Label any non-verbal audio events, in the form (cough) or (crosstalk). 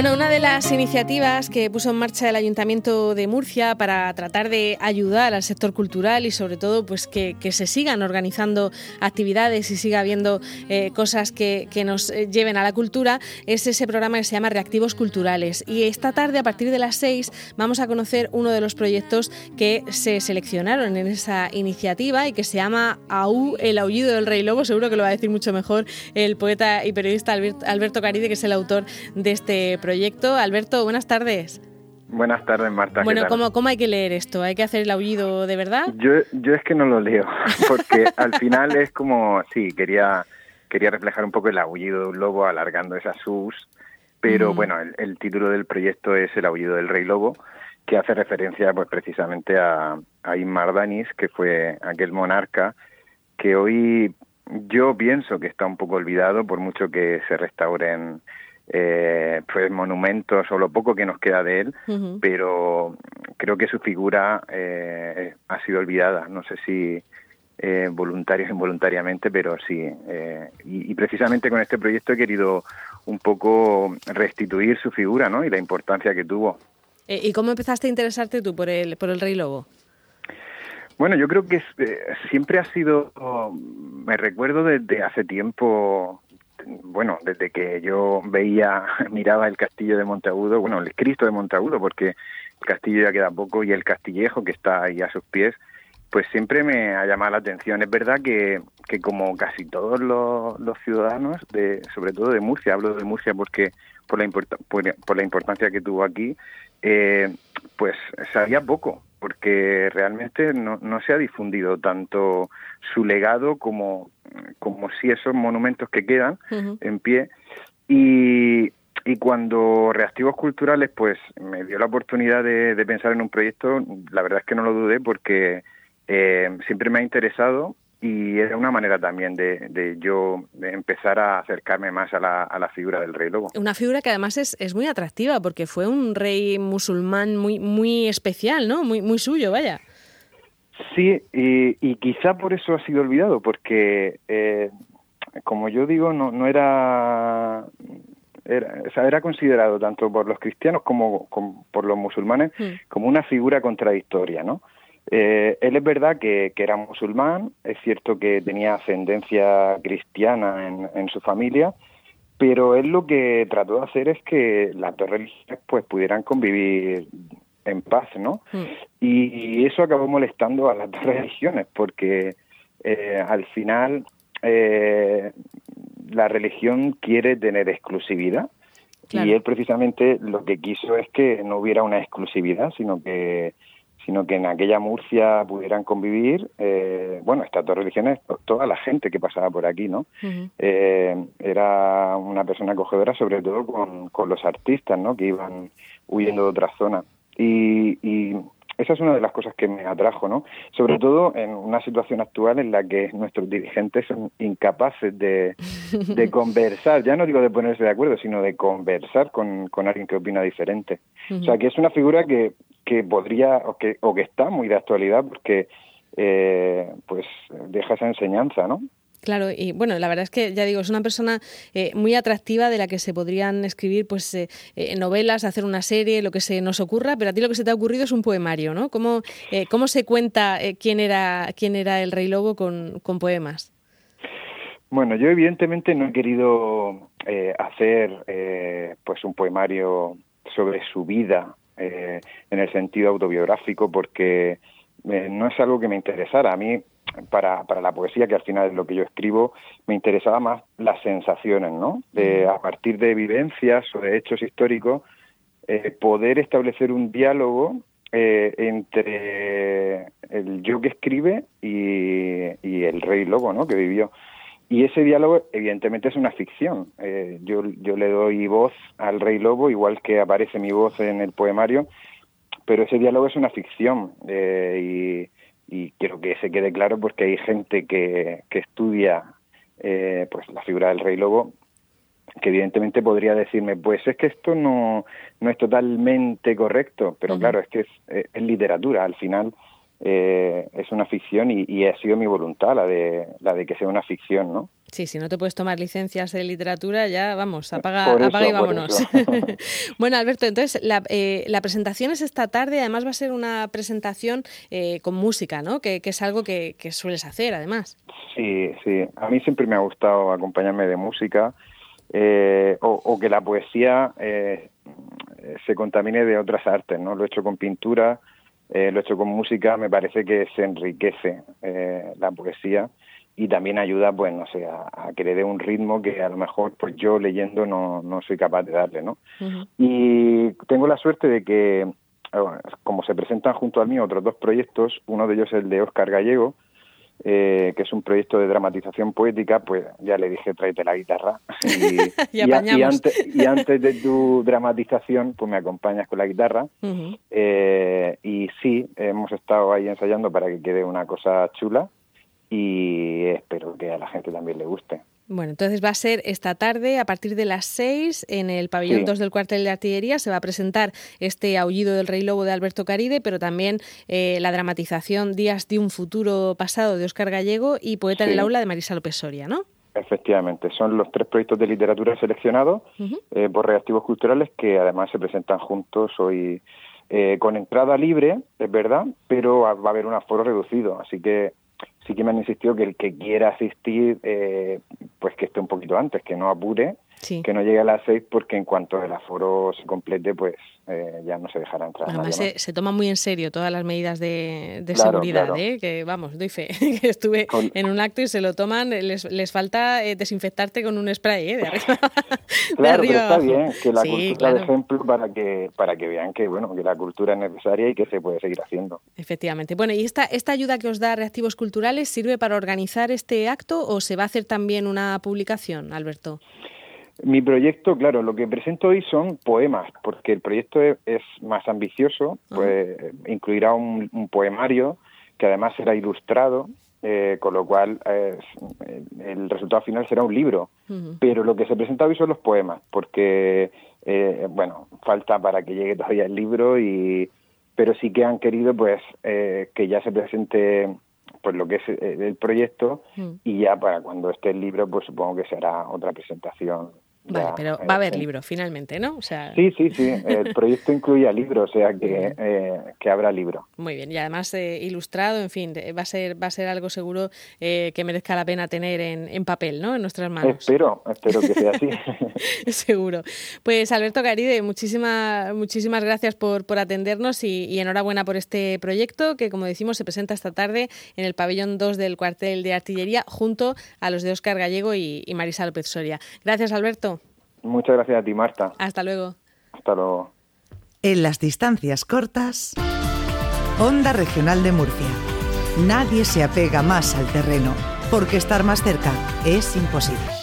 Bueno, una de las iniciativas que puso en marcha el Ayuntamiento de Murcia para tratar de ayudar al sector cultural y sobre todo pues que, se sigan organizando actividades y siga habiendo eh, cosas que, nos eh, lleven a la cultura es ese programa que se llama Reactivos Culturales. Y esta tarde, a partir de las seis, vamos a conocer uno de los proyectos que se seleccionaron en esa iniciativa y que se llama AU, el aullido del rey lobo. Seguro que lo va a decir mucho mejor el poeta y periodista Alberto Caride, que es el autor de este proyecto proyecto. Alberto, buenas tardes. Buenas tardes, Marta. Bueno, ¿cómo, ¿cómo, hay que leer esto? ¿Hay que hacer el aullido de verdad? Yo, yo es que no lo leo, (laughs) porque al final es como, sí, quería, quería reflejar un poco el aullido de un lobo alargando esas sus, pero bueno, el, título del proyecto es El aullido del rey lobo, que hace referencia pues precisamente a, a Inmar Danis, que fue aquel monarca que hoy yo pienso que está un poco olvidado por mucho que se restauren eh, pues monumentos o lo poco que nos queda de él, pero creo que su figura eh, ha sido olvidada. No sé si eh, voluntarios o involuntariamente, pero sí. Eh, y, precisamente con este proyecto he querido un poco restituir su figura ¿no? y la importancia que tuvo. ¿Y cómo empezaste a interesarte tú por el, por el Rey Lobo? Bueno, yo creo que siempre ha sido, me recuerdo desde hace tiempo, bueno, desde que yo veía, (laughs) miraba el castillo de Monteagudo, bueno, el Cristo de Monteagudo, porque el castillo ya queda poco y el castillejo que está ahí a sus pies, pues siempre me ha llamado la atención. Es verdad que, que como casi todos los, ciudadanos, de, sobre todo de Murcia, hablo de Murcia porque por la, por, la importancia que tuvo aquí, eh, pues sabía poco, porque realmente no, no se ha difundido tanto su legado como, como si esos monumentos que quedan en pie. Y, y cuando Reactivos Culturales pues me dio la oportunidad de, pensar en un proyecto, la verdad es que no lo dudé porque eh, siempre me ha interesado y era una manera también de, de yo empezar a acercarme más a la, a la, figura del rey lobo. Una figura que además es, es, muy atractiva porque fue un rey musulmán muy, muy especial, ¿no? Muy, muy suyo, vaya. Sí, y, y, quizá por eso ha sido olvidado, porque, eh, como yo digo, no, no era, era, o sea, era considerado tanto por los cristianos como, por los musulmanes hmm. como una figura contradictoria, ¿no? Eh, él es verdad que, que, era musulmán, es cierto que tenía ascendencia cristiana en, en, su familia, pero él lo que trató de hacer es que las dos religiones pues pudieran convivir en paz, ¿no? Mm. Y, eso acabó molestando a las dos religiones, porque eh, al final eh, la religión quiere tener exclusividad y él precisamente lo que quiso es que no hubiera una exclusividad, sino que sino que en aquella Murcia pudieran convivir, eh, bueno, estas dos religiones, toda la gente que pasaba por aquí, ¿no? era una persona acogedora, sobre todo con, con los artistas, ¿no? Que iban huyendo de otras zonas. Y, esa es una de las cosas que me atrajo, ¿no? Sobre todo en una situación actual en la que nuestros dirigentes son incapaces de, (laughs) conversar, ya no digo de ponerse de acuerdo, sino de conversar con, alguien que opina diferente. O sea, que es una figura que, que podría, o que, o que está muy de actualidad porque, eh, pues, deja esa enseñanza, ¿no? Claro, y bueno, la verdad es que ya digo, es una persona eh, muy atractiva de la que se podrían escribir pues eh, eh, novelas, hacer una serie, lo que se nos ocurra, pero a ti lo que se te ha ocurrido es un poemario, ¿no? ¿Cómo, cómo se cuenta quién, era, quién era el rey lobo con, con poemas? Bueno, yo evidentemente no he querido hacer pues un poemario sobre su vida en el sentido autobiográfico porque no es algo que me interesara. A mí para, para la poesía, que al final es lo que yo escribo, me interesaba más las sensaciones, ¿no? De, a partir de vivencias o de hechos históricos, eh, poder establecer un diálogo eh, entre el yo que escribe y, y, el rey lobo, ¿no? Que vivió. Y ese diálogo, evidentemente, es una ficción. Eh, yo, yo le doy voz al rey lobo, igual que aparece mi voz en el poemario, pero ese diálogo es una ficción. y y quiero que se quede claro porque hay gente que, que estudia eh, pues la figura del rey lobo que evidentemente podría decirme pues es que esto no, no es totalmente correcto pero claro es que es, eh, es, literatura al final eh, es una ficción y, y, ha sido mi voluntad la de la de que sea una ficción no Sí, si no te puedes tomar licencias de literatura, ya vamos, apaga, apaga y vámonos. (laughs) bueno, Alberto, entonces la, eh, la, presentación es esta tarde, además va a ser una presentación eh, con música, ¿no? Que, es algo que, sueles hacer, además. Sí, sí. A mí siempre me ha gustado acompañarme de música eh, o, que la poesía se contamine de otras artes, ¿no? Lo he hecho con pintura, lo he hecho con música, me parece que se enriquece la poesía y también ayuda, pues, no sé, a, que le dé un ritmo que a lo mejor, pues yo leyendo no, no soy capaz de darle, ¿no? Y tengo la suerte de que, como se presentan junto al mío otros dos proyectos, uno de ellos es el de Óscar Gallego, eh, que es un proyecto de dramatización poética, pues ya le dije, tráete la guitarra. (laughs) Y, y, antes, y, antes, de tu dramatización, pues me acompañas con la guitarra. eh, y sí, hemos estado ahí ensayando para que quede una cosa chula y espero que a la gente también le guste. Bueno, entonces va a ser esta tarde a partir de las 6 en el pabellón 2 del cuartel de artillería. Se va a presentar este Aullido del Rey Lobo de Alberto Caride, pero también eh, la dramatización Días de un futuro pasado de Óscar Gallego y Poeta en el aula de Marisa López Soria, ¿no? Efectivamente, son los tres proyectos de literatura seleccionados eh, por reactivos culturales que además se presentan juntos hoy eh, con entrada libre, es verdad, pero va a haber un aforo reducido, así que sí que me han insistido que el que quiera asistir, eh, pues que esté un poquito antes, que no apure, que no llegue a las seis, porque en cuanto el aforo se complete, pues eh, ya no se dejará entrar. Además, se, se, toman muy en serio todas las medidas de, seguridad, ¿eh? que vamos, doy fe, (laughs) que estuve en un acto y se lo toman, les, les falta eh, desinfectarte con un spray ¿eh? de arriba. (laughs) claro, pero está bien que la cultura de ejemplo para que, para que vean que, bueno, que la cultura es necesaria y que se puede seguir haciendo. Efectivamente. Bueno, ¿y esta, esta ayuda que os da Reactivos Culturales sirve para organizar este acto o se va a hacer también una publicación, Alberto? Mi proyecto, claro, lo que presento hoy son poemas, porque el proyecto es, más ambicioso, pues incluirá un, poemario que además será ilustrado, eh, con lo cual eh, el resultado final será un libro. Pero lo que se presenta hoy son los poemas, porque, eh, bueno, falta para que llegue todavía el libro, y pero sí que han querido pues que ya se presente pues lo que es el proyecto y ya para cuando esté el libro pues supongo que será otra presentación Vale, pero va a haber libro finalmente, ¿no? O sea... Sí, sí, sí. El proyecto incluye libro, o sea que, (laughs) eh, que habrá libro. Muy bien, y además eh, ilustrado, en fin, va a ser va a ser algo seguro eh, que merezca la pena tener en, en, papel, ¿no? En nuestras manos. Espero, espero que sea así. (laughs) seguro. Pues Alberto Garide, muchísimas muchísimas gracias por, por atendernos y, enhorabuena por este proyecto que, como decimos, se presenta esta tarde en el pabellón 2 del cuartel de artillería junto a los de Óscar Gallego y, y Marisa López Soria. Gracias, Alberto. Muchas gracias a ti, Marta. Hasta luego. Hasta luego. En las distancias cortas, Onda Regional de Murcia. Nadie se apega más al terreno, porque estar más cerca es imposible.